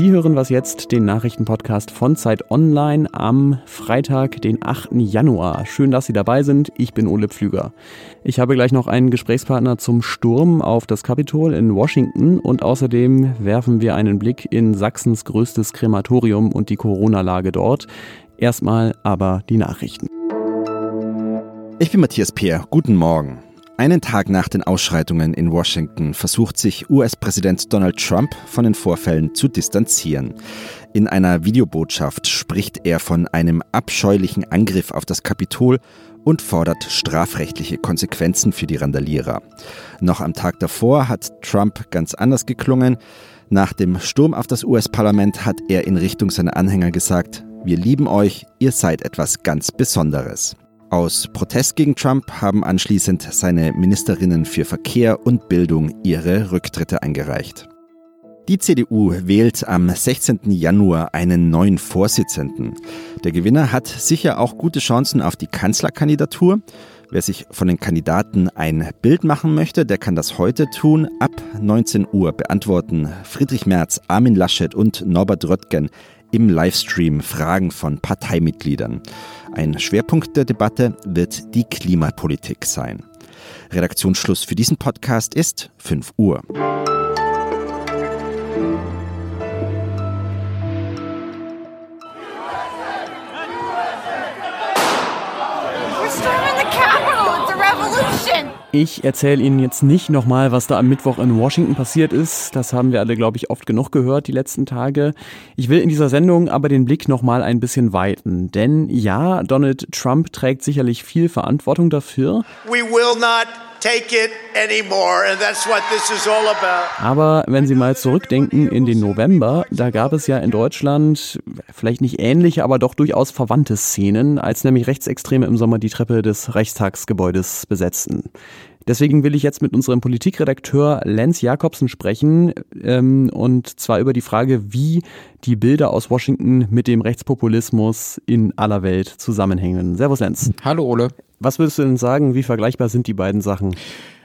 Sie hören was jetzt, den Nachrichtenpodcast von Zeit Online am Freitag, den 8. Januar. Schön, dass Sie dabei sind. Ich bin Ole Pflüger. Ich habe gleich noch einen Gesprächspartner zum Sturm auf das Kapitol in Washington und außerdem werfen wir einen Blick in Sachsens größtes Krematorium und die Corona-Lage dort. Erstmal aber die Nachrichten. Ich bin Matthias Peer. Guten Morgen. Einen Tag nach den Ausschreitungen in Washington versucht sich US-Präsident Donald Trump von den Vorfällen zu distanzieren. In einer Videobotschaft spricht er von einem abscheulichen Angriff auf das Kapitol und fordert strafrechtliche Konsequenzen für die Randalierer. Noch am Tag davor hat Trump ganz anders geklungen. Nach dem Sturm auf das US-Parlament hat er in Richtung seiner Anhänger gesagt, wir lieben euch, ihr seid etwas ganz Besonderes. Aus Protest gegen Trump haben anschließend seine Ministerinnen für Verkehr und Bildung ihre Rücktritte eingereicht. Die CDU wählt am 16. Januar einen neuen Vorsitzenden. Der Gewinner hat sicher auch gute Chancen auf die Kanzlerkandidatur. Wer sich von den Kandidaten ein Bild machen möchte, der kann das heute tun. Ab 19 Uhr beantworten Friedrich Merz, Armin Laschet und Norbert Röttgen im Livestream Fragen von Parteimitgliedern. Ein Schwerpunkt der Debatte wird die Klimapolitik sein. Redaktionsschluss für diesen Podcast ist 5 Uhr. Ich erzähle Ihnen jetzt nicht nochmal, was da am Mittwoch in Washington passiert ist. Das haben wir alle, glaube ich, oft genug gehört die letzten Tage. Ich will in dieser Sendung aber den Blick nochmal ein bisschen weiten. Denn ja, Donald Trump trägt sicherlich viel Verantwortung dafür. We will not aber wenn Sie mal zurückdenken in den November, da gab es ja in Deutschland vielleicht nicht ähnliche, aber doch durchaus verwandte Szenen, als nämlich Rechtsextreme im Sommer die Treppe des Reichstagsgebäudes besetzten. Deswegen will ich jetzt mit unserem Politikredakteur Lenz Jakobsen sprechen ähm, und zwar über die Frage, wie die Bilder aus Washington mit dem Rechtspopulismus in aller Welt zusammenhängen. Servus Lenz. Hallo Ole. Was würdest du denn sagen, wie vergleichbar sind die beiden Sachen?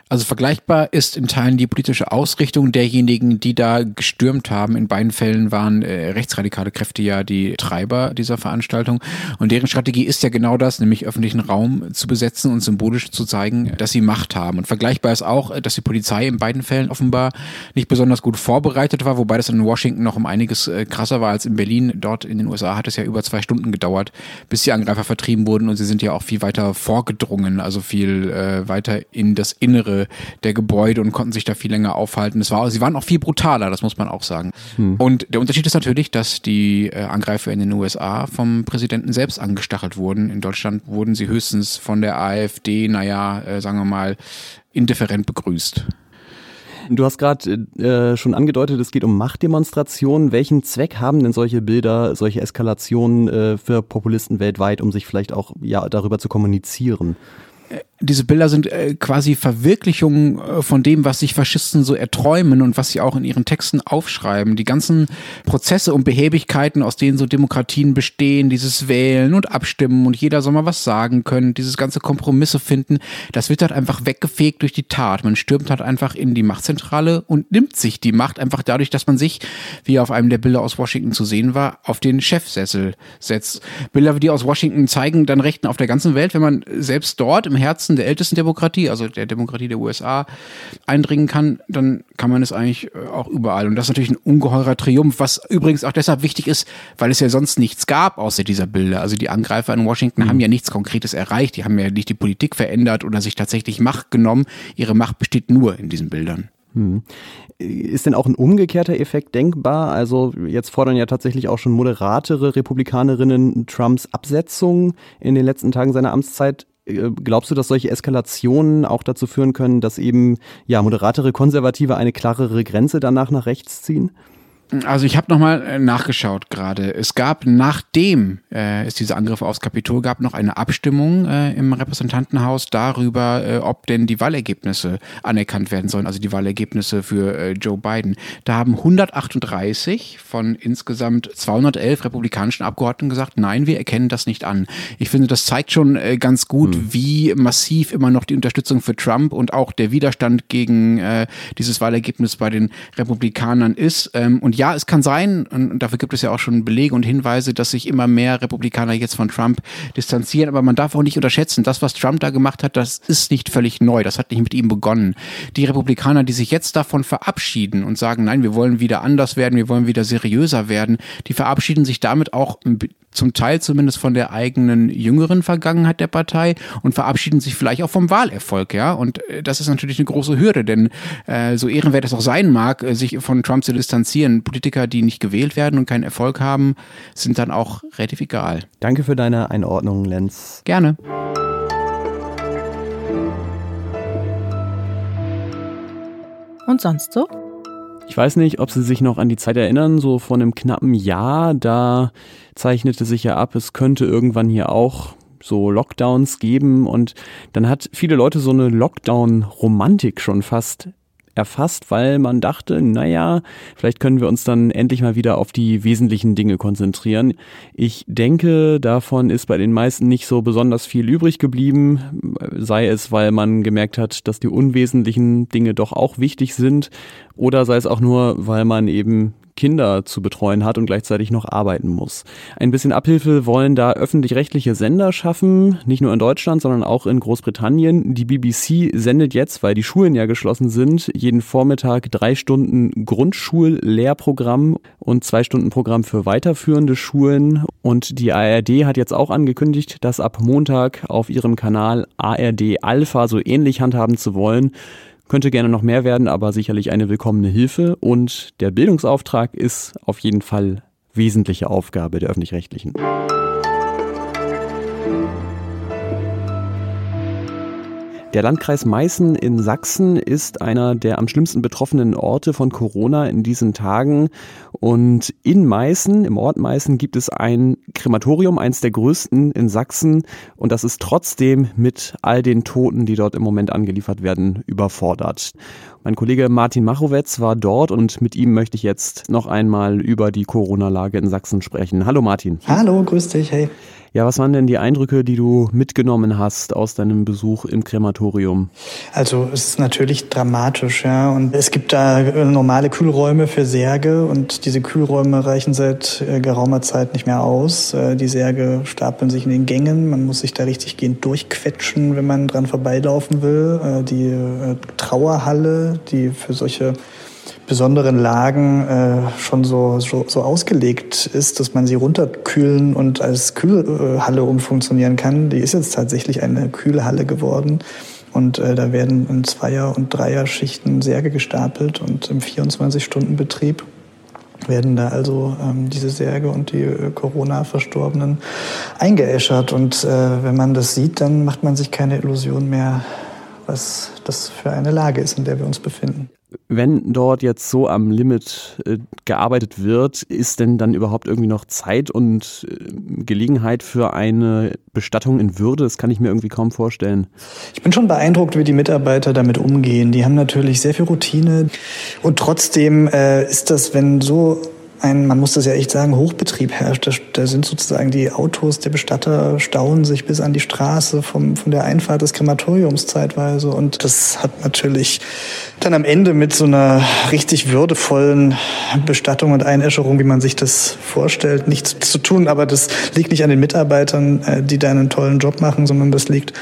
Also vergleichbar ist in Teilen die politische Ausrichtung derjenigen, die da gestürmt haben. In beiden Fällen waren äh, rechtsradikale Kräfte ja die Treiber dieser Veranstaltung. Und deren Strategie ist ja genau das, nämlich öffentlichen Raum zu besetzen und symbolisch zu zeigen, dass sie Macht haben. Und vergleichbar ist auch, dass die Polizei in beiden Fällen offenbar nicht besonders gut vorbereitet war, wobei das in Washington noch um einiges äh, krasser war als in Berlin. Dort in den USA hat es ja über zwei Stunden gedauert, bis die Angreifer vertrieben wurden und sie sind ja auch viel weiter vorgedrungen, also viel äh, weiter in das Innere der Gebäude und konnten sich da viel länger aufhalten. Es war, sie waren auch viel brutaler, das muss man auch sagen. Hm. Und der Unterschied ist natürlich, dass die äh, Angreifer in den USA vom Präsidenten selbst angestachelt wurden. In Deutschland wurden sie höchstens von der AfD, naja, äh, sagen wir mal, indifferent begrüßt. Du hast gerade äh, schon angedeutet, es geht um Machtdemonstrationen. Welchen Zweck haben denn solche Bilder, solche Eskalationen äh, für Populisten weltweit, um sich vielleicht auch ja darüber zu kommunizieren? Diese Bilder sind äh, quasi Verwirklichungen äh, von dem, was sich Faschisten so erträumen und was sie auch in ihren Texten aufschreiben. Die ganzen Prozesse und Behäbigkeiten, aus denen so Demokratien bestehen, dieses Wählen und Abstimmen und jeder soll mal was sagen können, dieses ganze Kompromisse finden, das wird halt einfach weggefegt durch die Tat. Man stürmt halt einfach in die Machtzentrale und nimmt sich die Macht einfach dadurch, dass man sich, wie auf einem der Bilder aus Washington zu sehen war, auf den Chefsessel setzt. Bilder, die aus Washington zeigen dann Rechten auf der ganzen Welt, wenn man selbst dort im Herzen Herzen der ältesten Demokratie, also der Demokratie der USA, eindringen kann, dann kann man es eigentlich äh, auch überall. Und das ist natürlich ein ungeheurer Triumph, was übrigens auch deshalb wichtig ist, weil es ja sonst nichts gab außer dieser Bilder. Also die Angreifer in Washington mhm. haben ja nichts Konkretes erreicht. Die haben ja nicht die Politik verändert oder sich tatsächlich Macht genommen. Ihre Macht besteht nur in diesen Bildern. Hm. Ist denn auch ein umgekehrter Effekt denkbar? Also jetzt fordern ja tatsächlich auch schon moderatere Republikanerinnen Trumps Absetzung in den letzten Tagen seiner Amtszeit. Äh, glaubst du, dass solche Eskalationen auch dazu führen können, dass eben ja moderatere Konservative eine klarere Grenze danach nach rechts ziehen? Also ich habe nochmal äh, nachgeschaut gerade. Es gab, nachdem äh, es diese Angriffe aufs Kapitol gab, noch eine Abstimmung äh, im Repräsentantenhaus darüber, äh, ob denn die Wahlergebnisse anerkannt werden sollen, also die Wahlergebnisse für äh, Joe Biden. Da haben 138 von insgesamt 211 republikanischen Abgeordneten gesagt, nein, wir erkennen das nicht an. Ich finde, das zeigt schon äh, ganz gut, hm. wie massiv immer noch die Unterstützung für Trump und auch der Widerstand gegen dieses Wahlergebnis bei den Republikanern ist. Ähm, und ja, ja, es kann sein, und dafür gibt es ja auch schon Belege und Hinweise, dass sich immer mehr Republikaner jetzt von Trump distanzieren, aber man darf auch nicht unterschätzen, das, was Trump da gemacht hat, das ist nicht völlig neu, das hat nicht mit ihm begonnen. Die Republikaner, die sich jetzt davon verabschieden und sagen, nein, wir wollen wieder anders werden, wir wollen wieder seriöser werden, die verabschieden sich damit auch zum Teil zumindest von der eigenen jüngeren Vergangenheit der Partei und verabschieden sich vielleicht auch vom Wahlerfolg, ja. Und äh, das ist natürlich eine große Hürde, denn äh, so ehrenwert es auch sein mag, äh, sich von Trump zu distanzieren, Politiker, die nicht gewählt werden und keinen Erfolg haben, sind dann auch relativ egal. Danke für deine Einordnung, Lenz. Gerne. Und sonst so? Ich weiß nicht, ob Sie sich noch an die Zeit erinnern, so vor einem knappen Jahr, da zeichnete sich ja ab, es könnte irgendwann hier auch so Lockdowns geben und dann hat viele Leute so eine Lockdown-Romantik schon fast erfasst, weil man dachte, naja, vielleicht können wir uns dann endlich mal wieder auf die wesentlichen Dinge konzentrieren. Ich denke, davon ist bei den meisten nicht so besonders viel übrig geblieben, sei es, weil man gemerkt hat, dass die unwesentlichen Dinge doch auch wichtig sind, oder sei es auch nur, weil man eben Kinder zu betreuen hat und gleichzeitig noch arbeiten muss. Ein bisschen Abhilfe wollen da öffentlich-rechtliche Sender schaffen, nicht nur in Deutschland, sondern auch in Großbritannien. Die BBC sendet jetzt, weil die Schulen ja geschlossen sind, jeden Vormittag drei Stunden Grundschullehrprogramm und zwei Stunden Programm für weiterführende Schulen. Und die ARD hat jetzt auch angekündigt, das ab Montag auf ihrem Kanal ARD Alpha so ähnlich handhaben zu wollen. Könnte gerne noch mehr werden, aber sicherlich eine willkommene Hilfe. Und der Bildungsauftrag ist auf jeden Fall wesentliche Aufgabe der öffentlich-rechtlichen. Der Landkreis Meißen in Sachsen ist einer der am schlimmsten betroffenen Orte von Corona in diesen Tagen. Und in Meißen, im Ort Meißen, gibt es ein Krematorium, eins der größten in Sachsen. Und das ist trotzdem mit all den Toten, die dort im Moment angeliefert werden, überfordert. Mein Kollege Martin Machowetz war dort und mit ihm möchte ich jetzt noch einmal über die Corona-Lage in Sachsen sprechen. Hallo Martin. Hallo, grüß dich, hey. Ja, was waren denn die Eindrücke, die du mitgenommen hast aus deinem Besuch im Krematorium? Also es ist natürlich dramatisch, ja. Und es gibt da äh, normale Kühlräume für Särge und diese Kühlräume reichen seit äh, geraumer Zeit nicht mehr aus. Äh, die Särge stapeln sich in den Gängen. Man muss sich da richtig gehend durchquetschen, wenn man dran vorbeilaufen will. Die Trauerhalle, die für solche besonderen Lagen äh, schon so, so, so ausgelegt ist, dass man sie runterkühlen und als Kühlhalle umfunktionieren kann. Die ist jetzt tatsächlich eine Kühlhalle geworden. Und äh, da werden in Zweier- und Dreier-Schichten Särge gestapelt und im 24-Stunden-Betrieb werden da also ähm, diese Särge und die äh, Corona-Verstorbenen eingeäschert. Und äh, wenn man das sieht, dann macht man sich keine Illusion mehr, was das für eine Lage ist, in der wir uns befinden wenn dort jetzt so am Limit äh, gearbeitet wird, ist denn dann überhaupt irgendwie noch Zeit und äh, Gelegenheit für eine Bestattung in Würde? Das kann ich mir irgendwie kaum vorstellen. Ich bin schon beeindruckt, wie die Mitarbeiter damit umgehen. Die haben natürlich sehr viel Routine und trotzdem äh, ist das, wenn so ein, man muss das ja echt sagen, Hochbetrieb herrscht. Da, da, sind sozusagen die Autos der Bestatter stauen sich bis an die Straße vom, von der Einfahrt des Krematoriums zeitweise. Und das hat natürlich dann am Ende mit so einer richtig würdevollen Bestattung und Einäscherung, wie man sich das vorstellt, nichts zu tun. Aber das liegt nicht an den Mitarbeitern, äh, die da einen tollen Job machen, sondern das liegt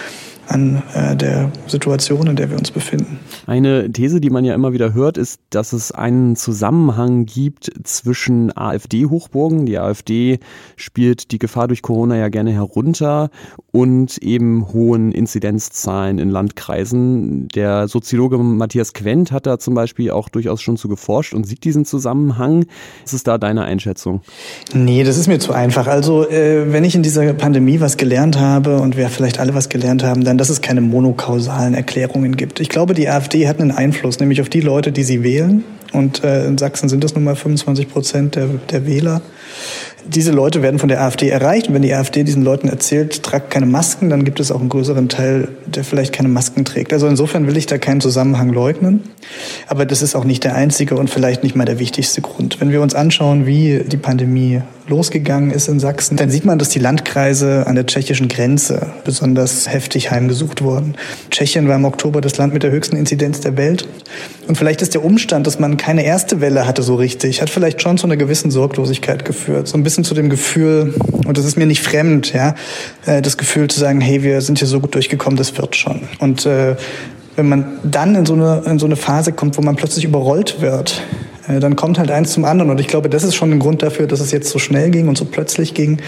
an äh, der Situation, in der wir uns befinden. Eine These, die man ja immer wieder hört, ist, dass es einen Zusammenhang gibt zwischen AfD-Hochburgen. Die AfD spielt die Gefahr durch Corona ja gerne herunter und eben hohen Inzidenzzahlen in Landkreisen. Der Soziologe Matthias Quent hat da zum Beispiel auch durchaus schon zu geforscht und sieht diesen Zusammenhang. Was ist da deine Einschätzung? Nee, das ist mir zu einfach. Also, äh, wenn ich in dieser Pandemie was gelernt habe und wir vielleicht alle was gelernt haben, dann, dass es keine monokausalen Erklärungen gibt. Ich glaube, die AfD hat einen Einfluss, nämlich auf die Leute, die sie wählen. Und äh, in Sachsen sind das nun mal 25 Prozent der, der Wähler. Diese Leute werden von der AfD erreicht und wenn die AfD diesen Leuten erzählt, tragt keine Masken, dann gibt es auch einen größeren Teil, der vielleicht keine Masken trägt. Also insofern will ich da keinen Zusammenhang leugnen, aber das ist auch nicht der einzige und vielleicht nicht mal der wichtigste Grund. Wenn wir uns anschauen, wie die Pandemie losgegangen ist in Sachsen, dann sieht man, dass die Landkreise an der tschechischen Grenze besonders heftig heimgesucht wurden. Tschechien war im Oktober das Land mit der höchsten Inzidenz der Welt. Und vielleicht ist der Umstand, dass man keine erste Welle hatte so richtig, hat vielleicht schon zu einer gewissen Sorglosigkeit geführt. So ein bisschen zu dem Gefühl, und das ist mir nicht fremd, ja, äh, das Gefühl zu sagen, hey, wir sind hier so gut durchgekommen, das wird schon. Und äh, wenn man dann in so, eine, in so eine Phase kommt, wo man plötzlich überrollt wird, äh, dann kommt halt eins zum anderen. Und ich glaube, das ist schon ein Grund dafür, dass es jetzt so schnell ging und so plötzlich ging.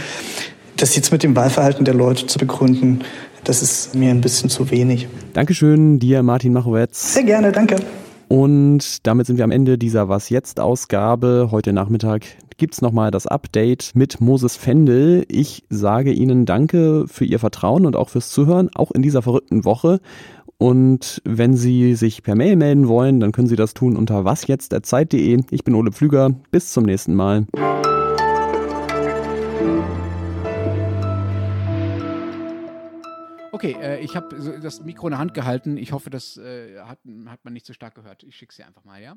Das jetzt mit dem Wahlverhalten der Leute zu begründen, das ist mir ein bisschen zu wenig. Dankeschön dir, Martin Machowetz. Sehr gerne, danke. Und damit sind wir am Ende dieser Was jetzt Ausgabe. Heute Nachmittag gibt es nochmal das Update mit Moses Fendel. Ich sage Ihnen danke für Ihr Vertrauen und auch fürs Zuhören, auch in dieser verrückten Woche. Und wenn Sie sich per Mail melden wollen, dann können Sie das tun unter wasjetzt.zeit.de. Ich bin Ole Pflüger. Bis zum nächsten Mal. Okay, äh, ich habe das Mikro in der Hand gehalten. Ich hoffe, das äh, hat, hat man nicht so stark gehört. Ich schicke sie einfach mal, ja?